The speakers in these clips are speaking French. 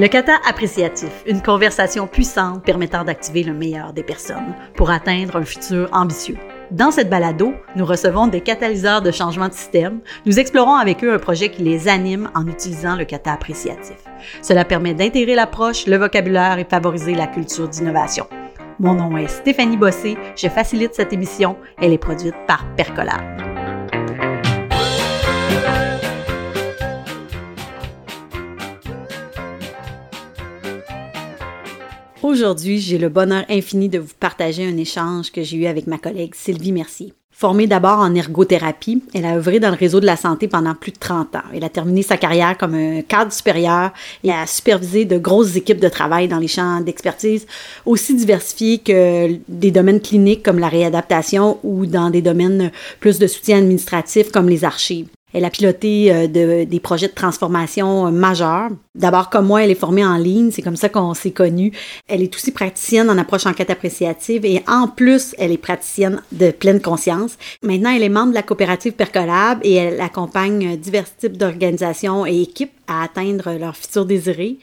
Le kata appréciatif, une conversation puissante permettant d'activer le meilleur des personnes pour atteindre un futur ambitieux. Dans cette balado, nous recevons des catalyseurs de changement de système. Nous explorons avec eux un projet qui les anime en utilisant le kata appréciatif. Cela permet d'intégrer l'approche, le vocabulaire et favoriser la culture d'innovation. Mon nom est Stéphanie Bossé, je facilite cette émission. Elle est produite par Percolab. Aujourd'hui, j'ai le bonheur infini de vous partager un échange que j'ai eu avec ma collègue Sylvie Mercier. Formée d'abord en ergothérapie, elle a œuvré dans le réseau de la santé pendant plus de 30 ans. Elle a terminé sa carrière comme un cadre supérieur et a supervisé de grosses équipes de travail dans les champs d'expertise aussi diversifiés que des domaines cliniques comme la réadaptation ou dans des domaines plus de soutien administratif comme les archives. Elle a piloté euh, des projets de transformation euh, majeurs. D'abord, comme moi, elle est formée en ligne, c'est comme ça qu'on s'est connus. Elle est aussi praticienne en approche enquête appréciative et en plus, elle est praticienne de pleine conscience. Maintenant, elle est membre de la coopérative Percolab et elle accompagne divers types d'organisations et équipes à atteindre leur futur désiré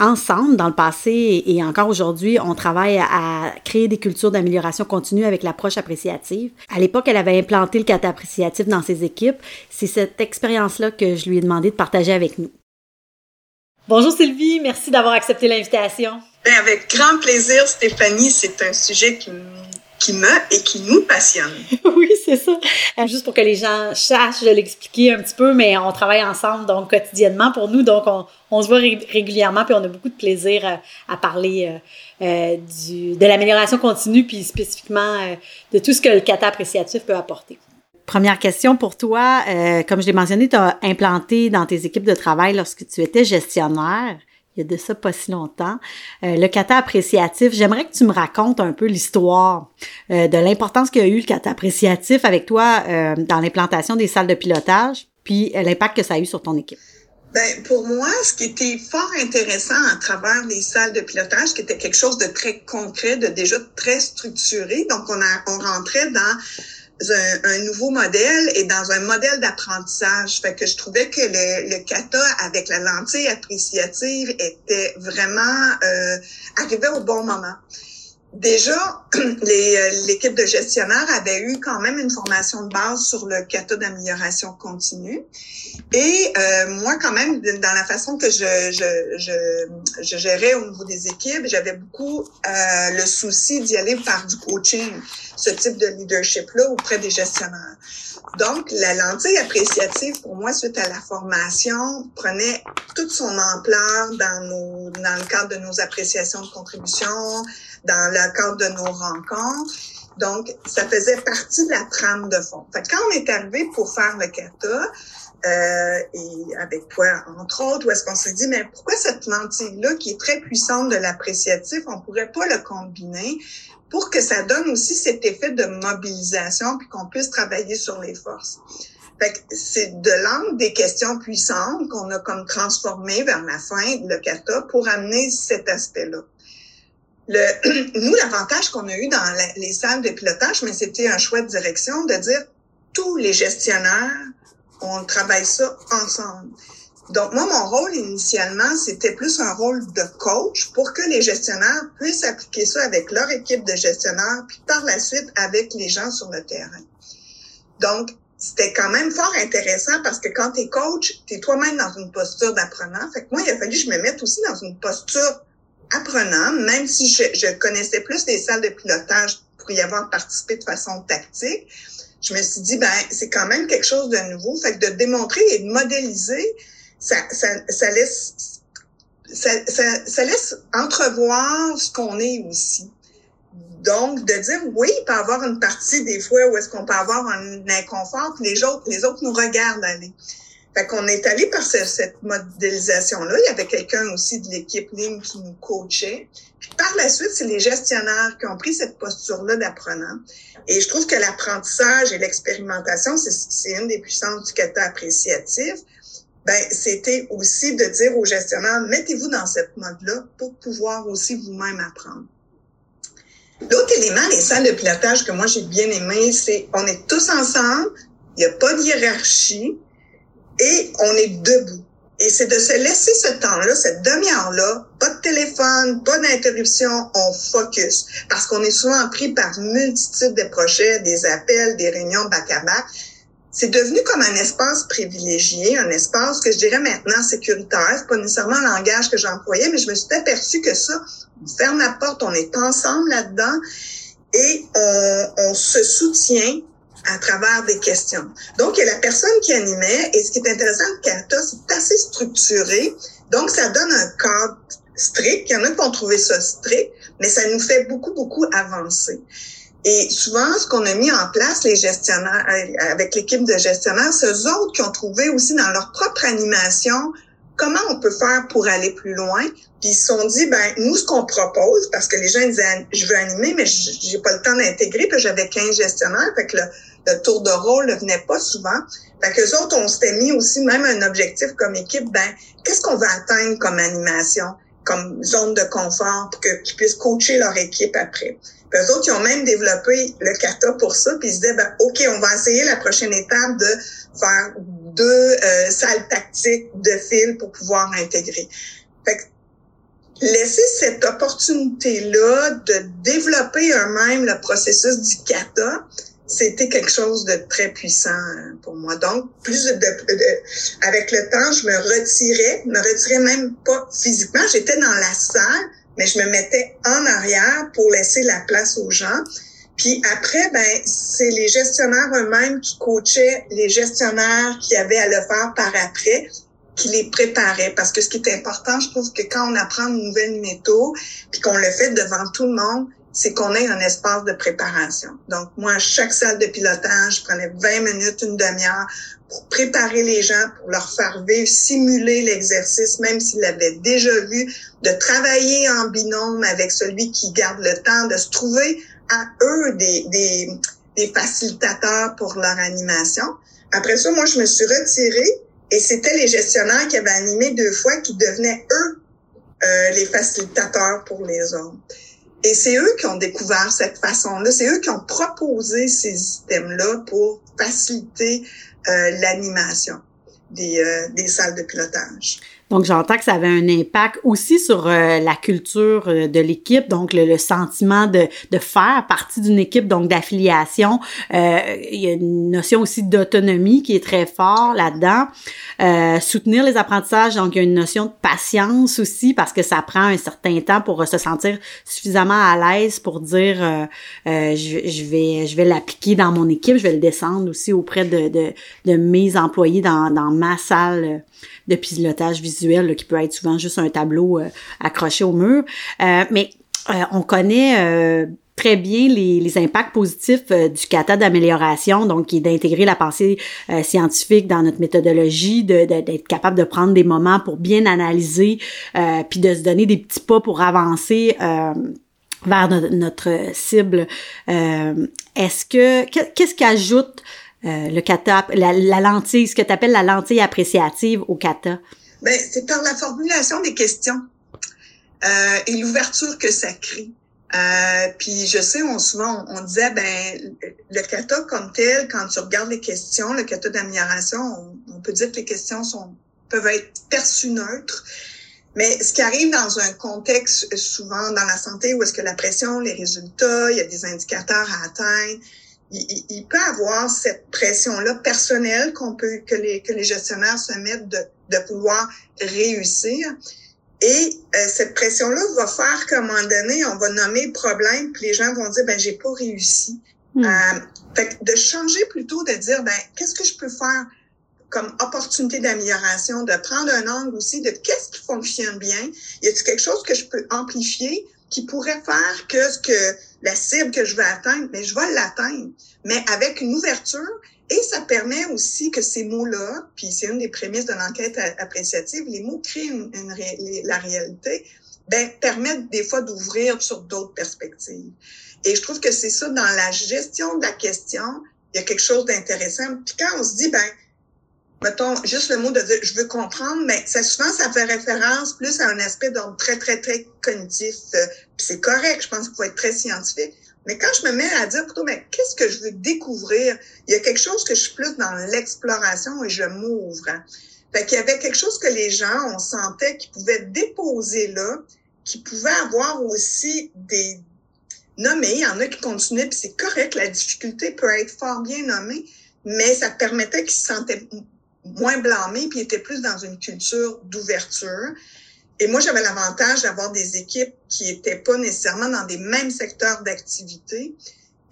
ensemble, dans le passé et encore aujourd'hui, on travaille à créer des cultures d'amélioration continue avec l'approche appréciative. À l'époque, elle avait implanté le kata appréciatif dans ses équipes. C'est cette expérience-là que je lui ai demandé de partager avec nous. Bonjour Sylvie, merci d'avoir accepté l'invitation. Ben, avec grand plaisir, Stéphanie. C'est un sujet qui qui me et qui nous passionne. oui, c'est ça. Euh, juste pour que les gens sachent, je l'expliquer un petit peu, mais on travaille ensemble donc quotidiennement pour nous, donc on, on se voit régulièrement puis on a beaucoup de plaisir à, à parler euh, euh, du, de l'amélioration continue puis spécifiquement euh, de tout ce que le kata appréciatif peut apporter. Première question pour toi. Euh, comme je l'ai mentionné, tu as implanté dans tes équipes de travail lorsque tu étais gestionnaire il y a de ça pas si longtemps. Euh, le kata appréciatif, j'aimerais que tu me racontes un peu l'histoire euh, de l'importance qu'a eu le kata appréciatif avec toi euh, dans l'implantation des salles de pilotage, puis l'impact que ça a eu sur ton équipe. Ben, pour moi, ce qui était fort intéressant à travers les salles de pilotage, qui était quelque chose de très concret, de déjà très structuré, donc on, a, on rentrait dans un, un, nouveau modèle et dans un modèle d'apprentissage. Fait que je trouvais que le, le kata avec la lentille appréciative était vraiment euh, arrivé au bon moment. Déjà, euh, l'équipe de gestionnaires avait eu quand même une formation de base sur le kata d'amélioration continue. Et euh, moi, quand même, dans la façon que je, je, je, je gérais au niveau des équipes, j'avais beaucoup euh, le souci d'y aller par du coaching, ce type de leadership-là auprès des gestionnaires. Donc, la lentille appréciative, pour moi, suite à la formation, prenait toute son ampleur dans, nos, dans le cadre de nos appréciations de contribution, dans le cadre de nos rencontres. Donc, ça faisait partie de la trame de fond. Fait quand on est arrivé pour faire le kata, euh, et avec toi, entre autres, où est-ce qu'on s'est dit, mais pourquoi cette lentille-là, qui est très puissante de l'appréciatif, on pourrait pas le combiner pour que ça donne aussi cet effet de mobilisation puis qu'on puisse travailler sur les forces? Fait que c'est de l'angle des questions puissantes qu'on a comme transformé vers la fin le kata pour amener cet aspect-là. Le, nous, l'avantage qu'on a eu dans les salles de pilotage, mais c'était un choix de direction de dire tous les gestionnaires, on travaille ça ensemble. Donc, moi, mon rôle initialement, c'était plus un rôle de coach pour que les gestionnaires puissent appliquer ça avec leur équipe de gestionnaires, puis par la suite avec les gens sur le terrain. Donc, c'était quand même fort intéressant parce que quand tu es coach, tu es toi-même dans une posture d'apprenant. Fait que moi, il a fallu que je me mette aussi dans une posture apprenant, même si je, connaissais plus les salles de pilotage pour y avoir participé de façon tactique. Je me suis dit, ben, c'est quand même quelque chose de nouveau. Fait que de démontrer et de modéliser, ça, ça, ça laisse ça, ça, ça, laisse entrevoir ce qu'on est aussi. Donc, de dire, oui, il peut avoir une partie des fois où est-ce qu'on peut avoir un inconfort, puis les autres, les autres nous regardent aller. Fait qu'on est allé par cette modélisation-là. Il y avait quelqu'un aussi de l'équipe ligne qui nous coachait. Puis par la suite, c'est les gestionnaires qui ont pris cette posture-là d'apprenant. Et je trouve que l'apprentissage et l'expérimentation, c'est une des puissances du kata appréciatif ben, c'était aussi de dire aux gestionnaires, mettez-vous dans cette mode-là pour pouvoir aussi vous-même apprendre. L'autre élément les salles de pilotage que moi j'ai bien aimé, c'est on est tous ensemble, il n'y a pas de hiérarchie et on est debout. Et c'est de se laisser ce temps-là, cette demi-heure-là, pas de téléphone, pas d'interruption, on focus. Parce qu'on est souvent pris par multitude de projets, des appels, des réunions back-à-back. C'est devenu comme un espace privilégié, un espace que je dirais maintenant sécuritaire. C'est pas nécessairement un langage que j'employais, mais je me suis aperçue que ça, on ferme la porte, on est ensemble là-dedans et on, on se soutient à travers des questions. Donc, il y a la personne qui animait, et ce qui est intéressant de Kata, c'est assez structuré. Donc, ça donne un cadre strict. Il y en a qui vont trouver ça strict, mais ça nous fait beaucoup, beaucoup avancer. Et souvent, ce qu'on a mis en place, les gestionnaires, avec l'équipe de gestionnaires, c'est eux autres qui ont trouvé aussi dans leur propre animation comment on peut faire pour aller plus loin. Puis ils se sont dit, ben nous, ce qu'on propose, parce que les gens disaient, je veux animer, mais j'ai pas le temps d'intégrer, puis j'avais 15 gestionnaires, fait que le, le tour de rôle ne venait pas souvent. Fait que autres, on s'était mis aussi même un objectif comme équipe, ben, qu'est-ce qu'on va atteindre comme animation, comme zone de confort pour qu'ils puissent coacher leur équipe après? Puis eux autres, ils ont même développé le kata pour ça, puis ils se disaient, ben, OK, on va essayer la prochaine étape de faire deux euh, salles tactiques de fil pour pouvoir intégrer. Fait que laisser cette opportunité-là de développer eux-mêmes le processus du kata, c'était quelque chose de très puissant euh, pour moi. Donc, plus de, avec le temps, je me retirais, me retirais même pas physiquement. J'étais dans la salle, mais je me mettais en arrière pour laisser la place aux gens. Puis après, ben, c'est les gestionnaires eux-mêmes qui coachaient les gestionnaires qui avaient à le faire par après, qui les préparaient. Parce que ce qui est important, je trouve que quand on apprend une nouvelle méthode, puis qu'on le fait devant tout le monde, c'est qu'on ait un espace de préparation. Donc, moi, à chaque salle de pilotage, je prenais 20 minutes, une demi-heure pour préparer les gens, pour leur faire vivre, simuler l'exercice, même s'ils l'avaient déjà vu, de travailler en binôme avec celui qui garde le temps, de se trouver à eux des, des, des facilitateurs pour leur animation. Après ça, moi, je me suis retirée et c'était les gestionnaires qui avaient animé deux fois qui devenaient, eux, euh, les facilitateurs pour les autres. Et c'est eux qui ont découvert cette façon-là, c'est eux qui ont proposé ces systèmes-là pour faciliter euh, l'animation des, euh, des salles de pilotage. Donc, j'entends que ça avait un impact aussi sur euh, la culture euh, de l'équipe, donc le, sentiment de, de, faire partie d'une équipe, donc d'affiliation. Euh, il y a une notion aussi d'autonomie qui est très fort là-dedans. soutenir les apprentissages, donc il y a une notion de patience aussi parce que ça prend un certain temps pour se sentir suffisamment à l'aise pour dire je, je, vais je vais l'appliquer dans mon équipe, je vais le descendre aussi auprès de, de, de mes employés dans, dans ma salle de pilotage visuel qui peut être souvent juste un tableau euh, accroché au mur. Euh, mais euh, on connaît très bien les, impacts positifs du kata d'amélioration, donc d'intégrer la pensée scientifique dans notre méthodologie, d'être capable de prendre des moments pour bien analyser, puis de se donner des petits pas pour avancer vers notre, cible. Est-ce que qu'est-ce qui ajoute euh, le kata, la, lentille, ce que tu appelles la lentille appréciative au kata? Ben, c'est par la formulation des questions euh, et l'ouverture que ça crée. Euh, puis je sais, on souvent on, disait ben le kata comme tel, quand tu regardes les questions, le kata d'amélioration, on, on, peut dire que les questions sont peuvent être perçues neutres. Mais ce qui arrive dans un contexte souvent dans la santé où est-ce que la pression, les résultats, il y a des indicateurs à atteindre, il, il, peut avoir cette pression-là personnelle qu'on peut que les que les gestionnaires se mettent de, de pouvoir réussir. Et euh, cette pression-là va faire qu'à un moment donné, on va nommer le problème, puis les gens vont dire ben j'ai pas réussi. Hmm. Euh, fait de changer plutôt de dire ben qu'est-ce que je peux faire comme opportunité d'amélioration, de prendre un angle aussi de qu'est-ce qui fonctionne bien? Y a-t-il quelque chose que je peux amplifier qui pourrait faire que ce que la cible que je veux atteindre, mais je vais l'atteindre, mais avec une ouverture. Et ça permet aussi que ces mots-là, puis c'est une des prémices de l'enquête appréciative, les mots créent une, la réalité, ben, permettent des fois d'ouvrir sur d'autres perspectives. Et je trouve que c'est ça, dans la gestion de la question, il y a quelque chose d'intéressant. Puis quand on se dit, ben, mettons, juste le mot de dire je veux comprendre, mais ça, souvent, ça fait référence plus à un aspect d'ordre très, très, très cognitif. Euh, c'est correct, je pense qu'il faut être très scientifique. Mais quand je me mets à dire plutôt, mais qu'est-ce que je veux découvrir? Il y a quelque chose que je suis plus dans l'exploration et je m'ouvre. Fait qu'il y avait quelque chose que les gens, on sentait qu'ils pouvaient déposer là, qui pouvaient avoir aussi des nommés. Il y en a qui continuaient, puis c'est correct, la difficulté peut être fort bien nommée, mais ça permettait qu'ils se sentaient moins blâmés, puis étaient plus dans une culture d'ouverture. Et moi, j'avais l'avantage d'avoir des équipes qui étaient pas nécessairement dans des mêmes secteurs d'activité.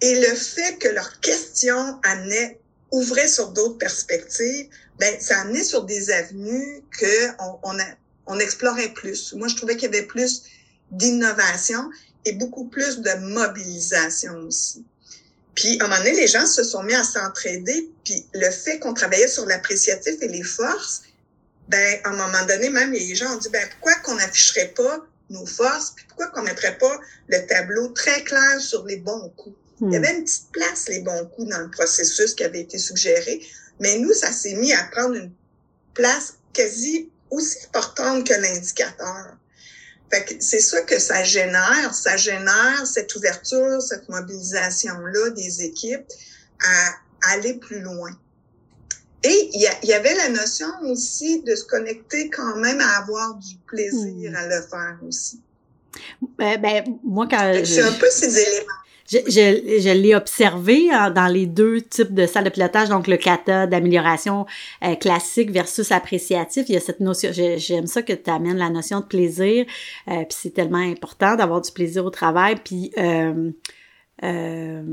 Et le fait que leurs questions amenaient, ouvraient sur d'autres perspectives, ben, ça amenait sur des avenues que on, on, a, on explorait plus. Moi, je trouvais qu'il y avait plus d'innovation et beaucoup plus de mobilisation aussi. Puis, à un moment donné, les gens se sont mis à s'entraider. Puis, le fait qu'on travaillait sur l'appréciatif et les forces, ben, à un moment donné, même les gens ont dit, ben, pourquoi qu'on n'afficherait pas nos forces, puis pourquoi qu'on mettrait pas le tableau très clair sur les bons coups? Il y hmm. avait une petite place, les bons coups, dans le processus qui avait été suggéré. Mais nous, ça s'est mis à prendre une place quasi aussi importante que l'indicateur. Fait que c'est ça que ça génère. Ça génère cette ouverture, cette mobilisation-là des équipes à aller plus loin. Et il y, avait la notion aussi de se connecter quand même à avoir du plaisir hmm. à le faire aussi. Ben, ben moi, quand... C'est un peu ces éléments. Je, je, je l'ai observé hein, dans les deux types de salles de pilotage, donc le kata d'amélioration euh, classique versus appréciatif. Il y a cette notion, j'aime ça que tu amènes la notion de plaisir, euh, puis c'est tellement important d'avoir du plaisir au travail, puis euh, euh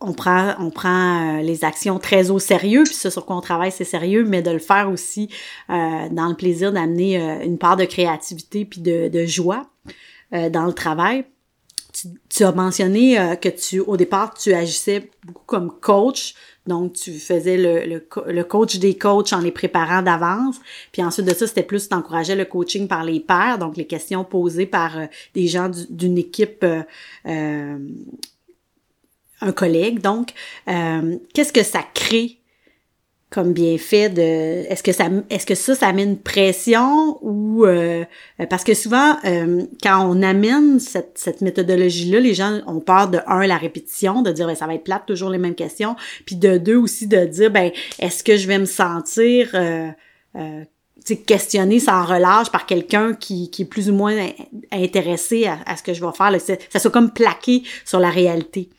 on prend on prend euh, les actions très au sérieux puis ce sur quoi on travaille c'est sérieux mais de le faire aussi euh, dans le plaisir d'amener euh, une part de créativité puis de, de joie dans le travail tu, tu as mentionné que tu au départ tu agissais beaucoup comme coach. Donc tu faisais le, le, le coach des coachs en les préparant d'avance. Puis ensuite de ça c'était plus d'encourager le coaching par les pairs. Donc les questions posées par des gens d'une équipe un collègue. Donc, euh, qu'est-ce que ça crée comme bienfait de est-ce que ça est-ce que ça ça met une pression ou euh, parce que souvent euh, quand on amène cette, cette méthodologie là les gens ont peur de un la répétition de dire ben, ça va être plate toujours les mêmes questions puis de deux aussi de dire ben est-ce que je vais me sentir euh, euh, questionné sans relâche par quelqu'un qui, qui est plus ou moins intéressé à, à ce que je vais faire là, ça soit comme plaqué sur la réalité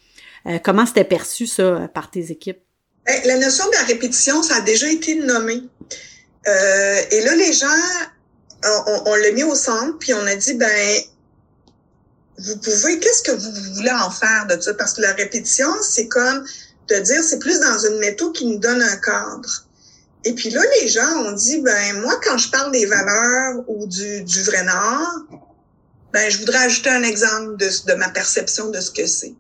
euh, comment c'était perçu ça par tes équipes? Ben, la notion de la répétition, ça a déjà été nommé. Euh, et là, les gens, on, l'a mis au centre, puis on a dit, ben, vous pouvez, qu'est-ce que vous voulez en faire de ça? Parce que la répétition, c'est comme de dire, c'est plus dans une méthode qui nous donne un cadre. Et puis là, les gens ont dit, ben, moi, quand je parle des valeurs ou du, du vrai nord, ben, je voudrais ajouter un exemple de ma perception de ce que c'est.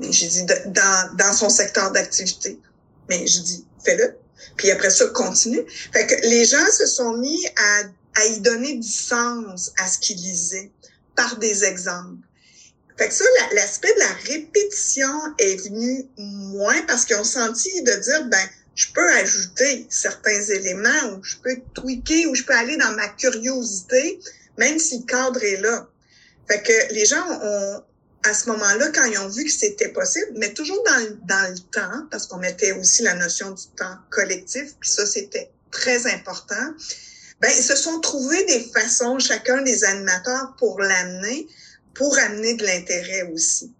J'ai dit dans, dans son secteur d'activité. Mais je dis fais-le. Puis après ça, continue. Fait que les gens se sont mis à, à y donner du sens à ce qu'ils lisaient par des exemples. Fait que ça, l'aspect de la répétition est venu moins parce qu'ils ont senti de dire, ben, je peux ajouter certains éléments ou je peux tweaker ou je peux aller dans ma curiosité, même si le cadre est là. Fait que les gens ont, à ce moment-là, quand ils ont vu que c'était possible, mais toujours dans, dans le temps, parce qu'on mettait aussi la notion du temps collectif, puis ça, c'était très important, ben, ils se sont trouvés des façons, chacun des animateurs, pour l'amener, pour amener de l'intérêt aussi.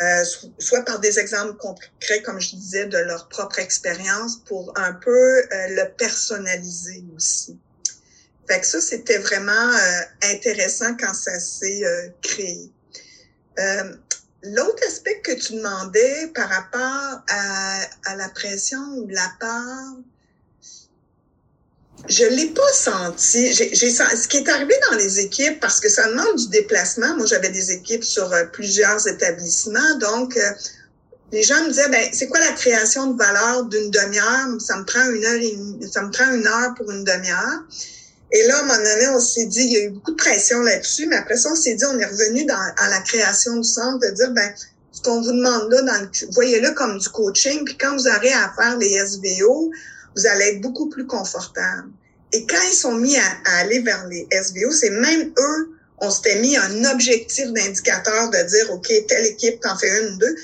Euh, soit par des exemples concrets, comme je disais, de leur propre expérience, pour un peu euh, le personnaliser aussi. Fait que ça, c'était vraiment euh, intéressant quand ça s'est euh, créé. Euh, l'autre aspect que tu demandais par rapport à, à la pression ou la part, je l'ai pas senti. J'ai, ce qui est arrivé dans les équipes, parce que ça demande du déplacement. Moi, j'avais des équipes sur euh, plusieurs établissements, donc euh, les gens me disaient, ben, c'est quoi la création de valeur d'une demi-heure? Ça me prend une heure et ça me prend une heure pour une demi-heure. Et là, à un moment donné, on s'est dit, il y a eu beaucoup de pression là-dessus, mais après ça, on s'est dit, on est revenu dans, à la création du centre, de dire, ben, ce qu'on vous demande là, dans voyez-le comme du coaching, puis quand vous aurez à faire les SVO, vous allez être beaucoup plus confortable. Et quand ils sont mis à, aller vers les SVO, c'est même eux, on s'était mis un objectif d'indicateur de dire, OK, telle équipe t'en fait une ou deux.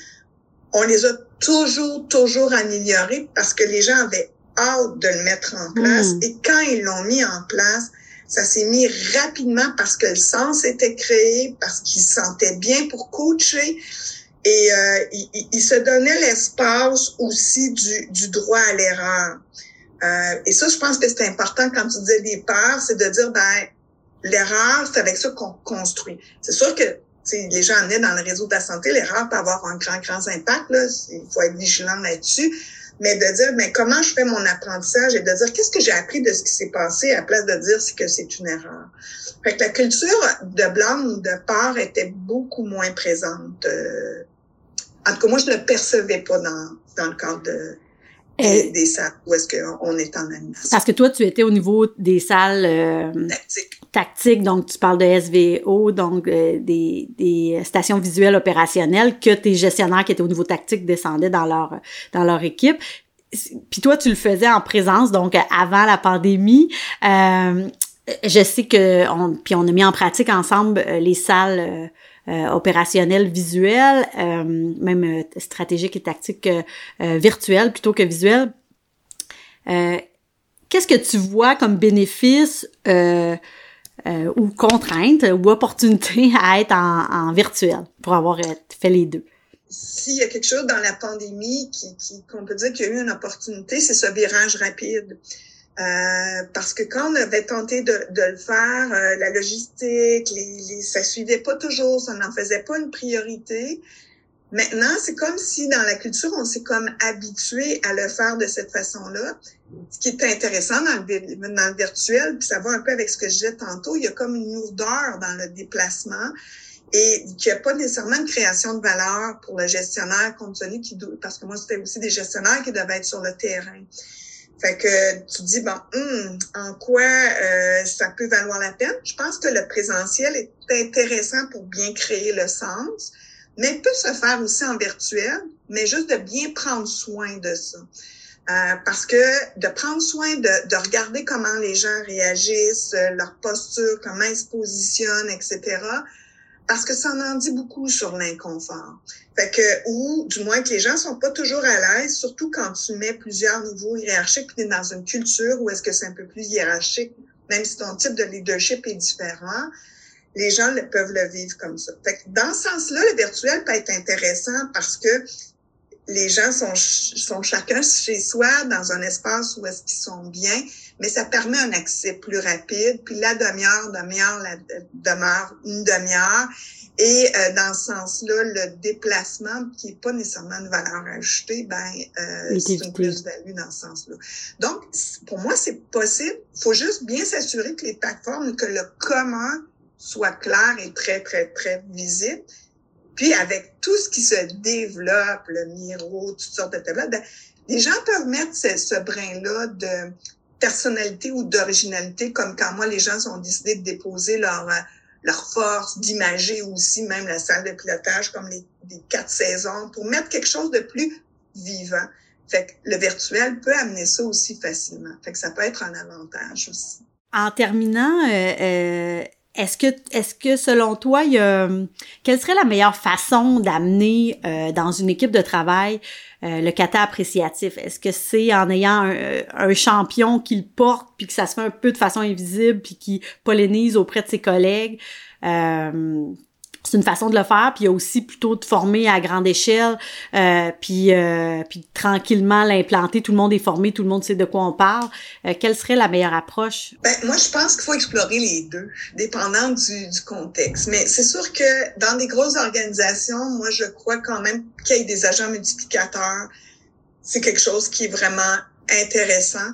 On les a toujours, toujours améliorés parce que les gens avaient hâte de le mettre en place. Mm. Et quand ils l'ont mis en place, ça s'est mis rapidement parce que le sens était créé, parce qu'ils se sentaient bien pour coacher. Et euh, il, il se donnait l'espace aussi du, du droit à l'erreur. Euh, et ça, je pense que c'est important quand tu disais des peurs, c'est de dire, ben, l'erreur, c'est avec ça qu'on construit. C'est sûr que les gens en est dans le réseau de la santé, l'erreur peut avoir un grand, grand impact. Là. Il faut être vigilant là-dessus. Mais de dire, mais comment je fais mon apprentissage et de dire qu'est-ce que j'ai appris de ce qui s'est passé à place de dire que c'est une erreur? Fait que la culture de blâme ou de peur était beaucoup moins présente. Euh, en tout cas, moi, je ne le percevais pas dans, dans le cadre de, des, des salles où est-ce qu'on est en animation. Parce que toi, tu étais au niveau des salles euh, Tactique. Tactiques, donc tu parles de SVO, donc euh, des, des stations visuelles opérationnelles, que tes gestionnaires qui étaient au niveau tactique descendaient dans leur dans leur équipe. Puis toi, tu le faisais en présence, donc avant la pandémie. Euh, je sais que on, puis on a mis en pratique ensemble euh, les salles opérationnelles visuelles, même stratégiques et tactiques virtuelles plutôt que visuelles. Qu'est-ce que tu vois comme bénéfice ou contrainte ou opportunité à être en, virtuel pour avoir fait les deux? S'il y a quelque chose dans la pandémie qui, qui qu'on peut dire qu'il y a eu une opportunité, c'est ce virage rapide. Euh, parce que quand on avait tenté de, de le faire, euh, la logistique, les, les, ça suivait pas toujours, ça n'en faisait pas une priorité. Maintenant, c'est comme si dans la culture, on s'est comme habitué à le faire de cette façon-là. Ce qui est intéressant dans le, virtuel, puis ça va un peu avec ce que je disais tantôt, il y a comme une lourdeur dans le déplacement et qu'il n'y a pas nécessairement une création de valeur pour le gestionnaire compte tenu qu'il parce que moi, c'était aussi des gestionnaires qui devaient être sur le terrain. Fait que tu dis, bon, hum, en quoi euh, ça peut valoir la peine? Je pense que le présentiel est intéressant pour bien créer le sens, mais peut se faire aussi en virtuel, mais juste de bien prendre soin de ça. Euh, parce que de prendre soin de, de, regarder comment les gens réagissent, euh, leur posture, comment ils se positionnent, etc., parce que ça en dit beaucoup sur l'inconfort. Fait que, ou du moins que les gens sont pas toujours à l'aise, surtout quand tu mets plusieurs niveaux hiérarchiques, puis dans une culture où est-ce que c'est un peu plus hiérarchique, même si ton type de leadership est différent, les gens le, peuvent le vivre comme ça. Fait que dans ce sens-là, le virtuel peut être intéressant parce que les gens sont, sont chacun chez soi dans un espace où est-ce qu'ils sont bien, mais ça permet un accès plus rapide. Puis la demi-heure, demi-heure, la demeure une demi-heure. Et euh, dans ce sens-là, le déplacement, qui est pas nécessairement une valeur ajoutée, ben euh, c'est une plus-value dans ce sens-là. Donc, pour moi, c'est possible. faut juste bien s'assurer que les plateformes, que le comment soit clair et très, très, très visible. Puis avec tout ce qui se développe, le Miro, toutes sortes de tablettes, ben, les gens peuvent mettre ce, ce brin-là de personnalité ou d'originalité, comme quand moi, les gens ont décidé de déposer leur, leur force, d'imager aussi même la salle de pilotage comme les, les quatre saisons, pour mettre quelque chose de plus vivant. Fait que le virtuel peut amener ça aussi facilement. Fait que ça peut être un avantage aussi. En terminant, euh, euh est-ce que, est-ce que selon toi, quelle serait la meilleure façon d'amener euh, dans une équipe de travail euh, le kata appréciatif? Est-ce que c'est en ayant un, un, champion qui le porte, puis que ça se fait un peu de façon invisible, puis qui pollinise auprès de ses collègues? Euh, c'est une façon de le faire puis il y a aussi plutôt de former à grande échelle euh, puis euh, puis tranquillement l'implanter. Tout le monde est formé tout le monde sait de quoi on parle. Euh, quelle serait la meilleure approche? Ben moi je pense qu'il faut explorer les deux dépendant du, du contexte. Mais c'est sûr que dans des grosses organisations moi je crois quand même qu'il y ait des agents multiplicateurs. C'est quelque chose qui est vraiment intéressant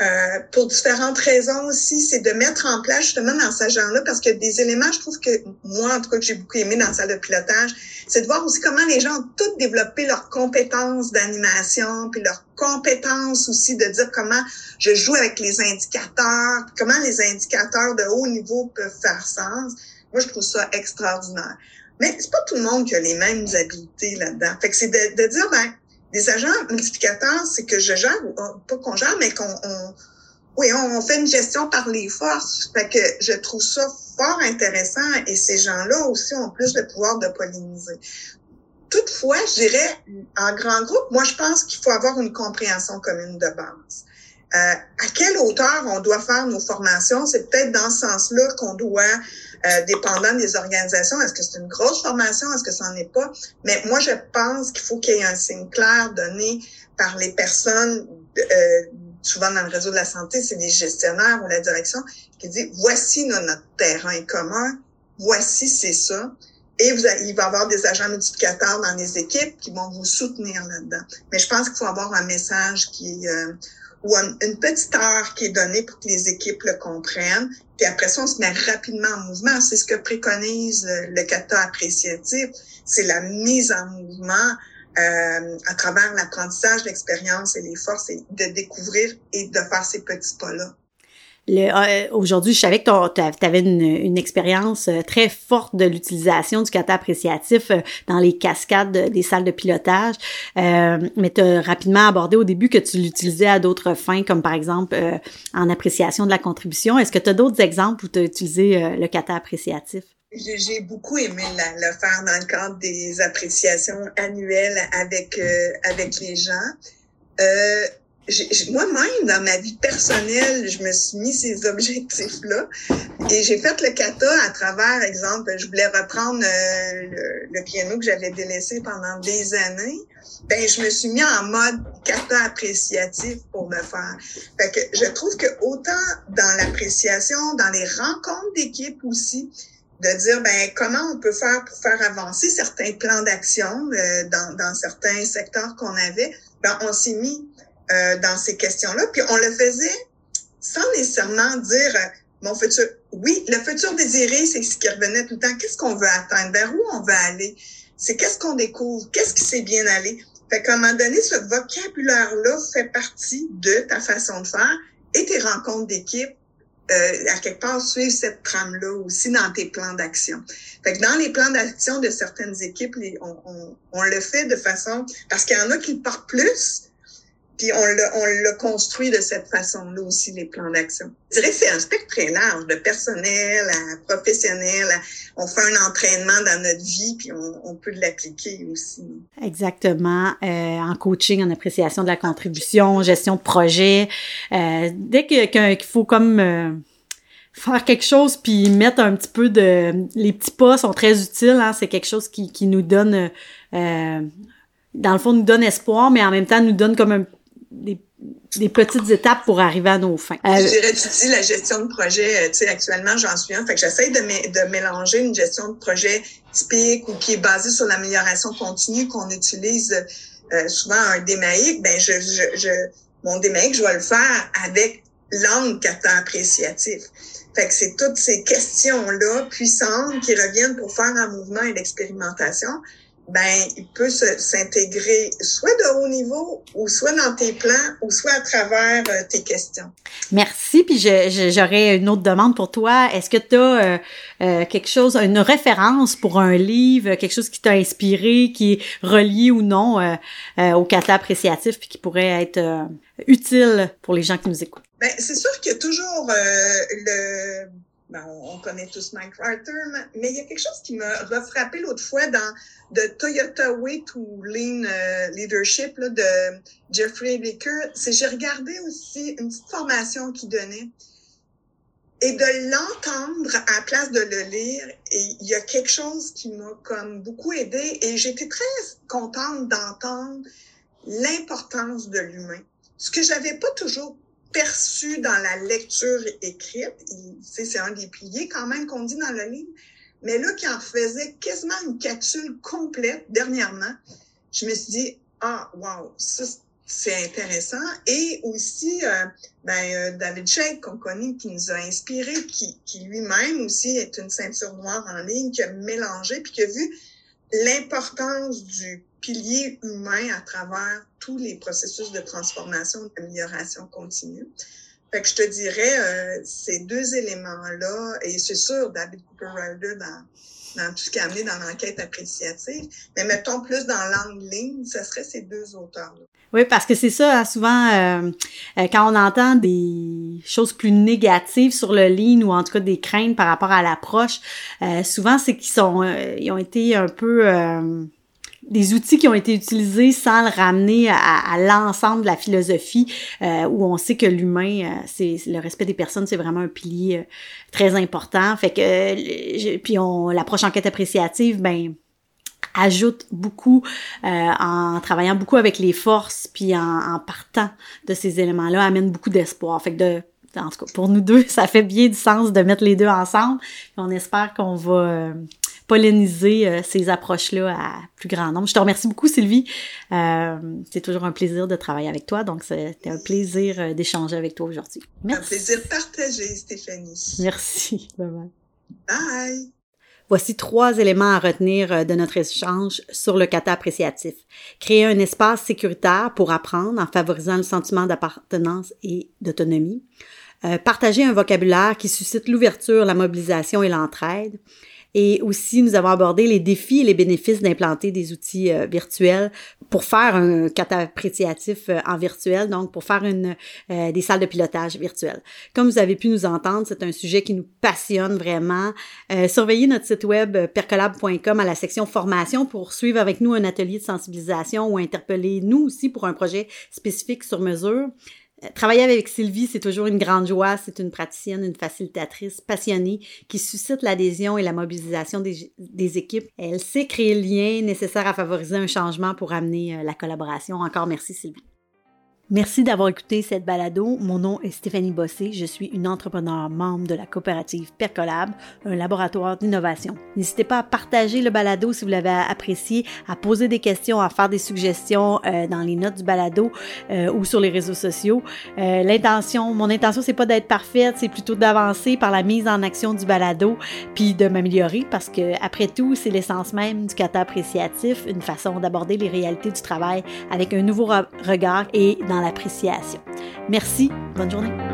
euh, pour différentes raisons aussi, c'est de mettre en place justement dans ce genre-là, parce que des éléments, je trouve que moi, en tout cas, que j'ai beaucoup aimé dans la salle de pilotage, c'est de voir aussi comment les gens ont toutes développé leurs compétences d'animation, puis leurs compétences aussi de dire comment je joue avec les indicateurs, comment les indicateurs de haut niveau peuvent faire sens. Moi, je trouve ça extraordinaire. Mais c'est pas tout le monde qui a les mêmes habiletés là-dedans. Fait que c'est de, de dire, ben, des agents multiplicateurs, c'est que je gère, pas qu'on gère, mais qu'on on, oui, on, fait une gestion par les forces. Fait que je trouve ça fort intéressant et ces gens-là aussi ont plus le pouvoir de polliniser. Toutefois, je dirais, en grand groupe, moi, je pense qu'il faut avoir une compréhension commune de base. à quelle hauteur on doit faire nos formations. C'est peut-être dans ce sens-là qu'on doit, euh, dépendant des organisations, est-ce que c'est une grosse formation, est-ce que ça n'en est pas? Mais moi, je pense qu'il faut qu'il y ait un signe clair donné par les personnes, euh, souvent dans le réseau de la santé, c'est des gestionnaires ou la direction, qui dit, voici notre terrain commun, voici c'est ça. Et vous, il va y avoir des agents multiplicateurs dans les équipes qui vont vous soutenir là-dedans. Mais je pense qu'il faut avoir un message qui euh, ou une petite heure qui est donnée pour que les équipes le comprennent. Puis après ça, on se met rapidement en mouvement. C'est ce que préconise le, le kata appréciatif. C'est la mise en mouvement euh, à travers l'apprentissage, l'expérience et les forces et de découvrir et de faire ces petits pas-là. Euh, aujourd'hui, je savais que tu avais une, expérience euh, très forte de l'utilisation du kata appréciatif euh, dans les cascades des salles de pilotage, mais tu as rapidement abordé au début que tu l'utilisais à d'autres fins, comme par exemple en appréciation de la contribution. Est-ce que tu as d'autres exemples où tu as utilisé le kata appréciatif? J'ai beaucoup aimé le faire dans le cadre des appréciations annuelles avec, avec les gens. Moi-même, dans ma vie personnelle, je me suis mis ces objectifs-là et j'ai fait le kata à travers, exemple, je voulais reprendre euh, le, piano que j'avais délaissé pendant des années. Ben, je me suis mis en mode kata appréciatif pour le faire. Fait que je trouve que autant dans l'appréciation, dans les rencontres d'équipe aussi, de dire ben comment on peut faire pour faire avancer certains plans d'action euh, dans, dans certains secteurs qu'on avait, ben on s'est mis euh, dans ces questions-là. Puis on le faisait sans nécessairement dire euh, mon futur. Oui, le futur désiré, c'est ce qui revenait tout le temps. Qu'est-ce qu'on veut atteindre? Vers où on veut aller? C'est qu'est-ce qu'on découvre? Qu'est-ce qui s'est bien allé? Fait qu'à un moment donné, ce vocabulaire-là fait partie de ta façon de faire et tes rencontres d'équipe. Euh, à quelque part, suivre cette trame-là aussi dans tes plans d'action. Fait que dans les plans d'action de certaines équipes, on, le fait de façon... Parce qu'il y en a qui partent plus, puis on l'a, on l'a construit de cette façon-là aussi, les plans d'action. Je dirais que c'est un spectre très large, de personnel à professionnel. on fait un entraînement dans notre vie, puis on, peut l'appliquer aussi. Exactement. Euh, en coaching, en appréciation de la contribution, gestion de projet. Euh, dès qu'il faut comme... Euh, faire quelque chose puis mettre un petit peu de les petits pas sont très utiles hein, c'est quelque chose qui, qui nous donne euh, dans le fond nous donne espoir mais en même temps nous donne comme un des, des, petites étapes pour arriver à nos fins. Euh, je dirais, tu dis la gestion de projet, euh, tu sais, actuellement, j'en suis un. Fait que j'essaie de, de mélanger une gestion de projet typique ou qui est basée sur l'amélioration continue qu'on utilise euh, souvent un démaïque. Ben, je, je, je, mon démaïque, je vais le faire avec l'angle kata appréciatif. Fait que c'est toutes ces questions-là puissantes qui reviennent pour faire un mouvement et l'expérimentation ben, il peut s'intégrer soit de haut niveau ou soit dans tes plans ou soit à travers euh, tes questions. Merci. Puis j'aurais une autre demande pour toi. Est-ce que tu as euh, euh, quelque chose, une référence pour un livre, quelque chose qui t'a inspiré, qui est relié ou non au kata appréciatif puis qui pourrait être utile pour les gens qui nous écoutent? Ben, c'est sûr qu'il y a toujours le ben, on, connaît tous Mike Carter, mais il y a quelque chose qui m'a refrappé l'autre fois dans The Toyota Way to Lean euh, Leadership de Jeffrey Baker. C'est j'ai regardé aussi une petite formation qu'il donnait et de l'entendre à la place de le lire. Et il y a quelque chose qui m'a comme beaucoup aidé et j'étais très contente d'entendre l'importance de l'humain. Ce que j'avais pas toujours perçu dans la lecture écrite. C'est un des piliers quand même qu'on dit dans le livre. Mais là, qui en faisait quasiment une capsule complète dernièrement, je me suis dit, ah, wow, ça, c'est intéressant. Et aussi, euh, ben, euh, David Sheik, qu'on connaît, qui nous a inspiré, qui, qui lui-même aussi est une ceinture noire en ligne, qui a mélangé, puis qui a vu l'importance du pilier humain à travers tous les processus de transformation, d'amélioration continue. Fait que je te dirais, euh, ces deux éléments-là, et c'est sûr, David Cooper Ryder dans, dans tout ce qui a amené dans l'enquête appréciative, mais mettons plus dans l'angle ligne, ce serait ces deux auteurs-là. Oui, parce que c'est ça, hein, souvent, euh, euh, quand on entend des choses plus négatives sur le lean ou en tout cas des craintes par rapport à l'approche, souvent c'est qu'ils sont, ils ont été un peu des outils qui ont été utilisés sans le ramener à, l'ensemble de la philosophie, euh, où on sait que l'humain, euh, c'est le respect des personnes, c'est vraiment un pilier euh, très important. Fait que, puis on, l'approche enquête appréciative, ben ajoute beaucoup en travaillant beaucoup avec les forces puis en, partant de ces éléments-là amène beaucoup d'espoir. Fait que de en tout cas, pour nous deux, ça fait bien du sens de mettre les deux ensemble. on espère qu'on va polliniser euh, ces approches-là à plus grand nombre. Je te remercie beaucoup, Sylvie. Euh, c'est toujours un plaisir de travailler avec toi, donc c'était un plaisir euh, d'échanger avec toi aujourd'hui. Un plaisir partagé, Stéphanie. Merci. Bye bye. Bye. Voici trois éléments à retenir de notre échange sur le kata appréciatif. Créer un espace sécuritaire pour apprendre en favorisant le sentiment d'appartenance et d'autonomie. partager un vocabulaire qui suscite l'ouverture, la mobilisation et l'entraide. Et aussi, nous avons abordé les défis et les bénéfices d'implanter des outils euh, virtuels pour faire un kata appréciatif euh, en virtuel, donc pour faire une, euh, des salles de pilotage virtuelles. Comme vous avez pu nous entendre, c'est un sujet qui nous passionne vraiment. surveillez notre site web percolab.com à la section formation pour suivre avec nous un atelier de sensibilisation ou interpeller nous aussi pour un projet spécifique sur mesure. Travailler avec Sylvie, c'est toujours une grande joie. C'est une praticienne, une facilitatrice passionnée qui suscite l'adhésion et la mobilisation des, équipes. Elle sait créer le lien nécessaire à favoriser un changement pour amener euh, la collaboration. Encore merci Sylvie. Merci d'avoir écouté cette balado. Mon nom est Stéphanie Bossé. Je suis une entrepreneur membre de la coopérative Percolab, un laboratoire d'innovation. N'hésitez pas à partager le balado si vous l'avez apprécié, à poser des questions, à faire des suggestions euh, dans les notes du balado euh, ou sur les réseaux sociaux. Euh, l'intention, mon intention, c'est pas d'être parfaite, c'est plutôt d'avancer par la mise en action du balado, puis de m'améliorer parce que après tout, c'est l'essence même du kata appréciatif, une façon d'aborder les réalités du travail avec un nouveau regard et dans l'appréciation. Merci, bonne journée.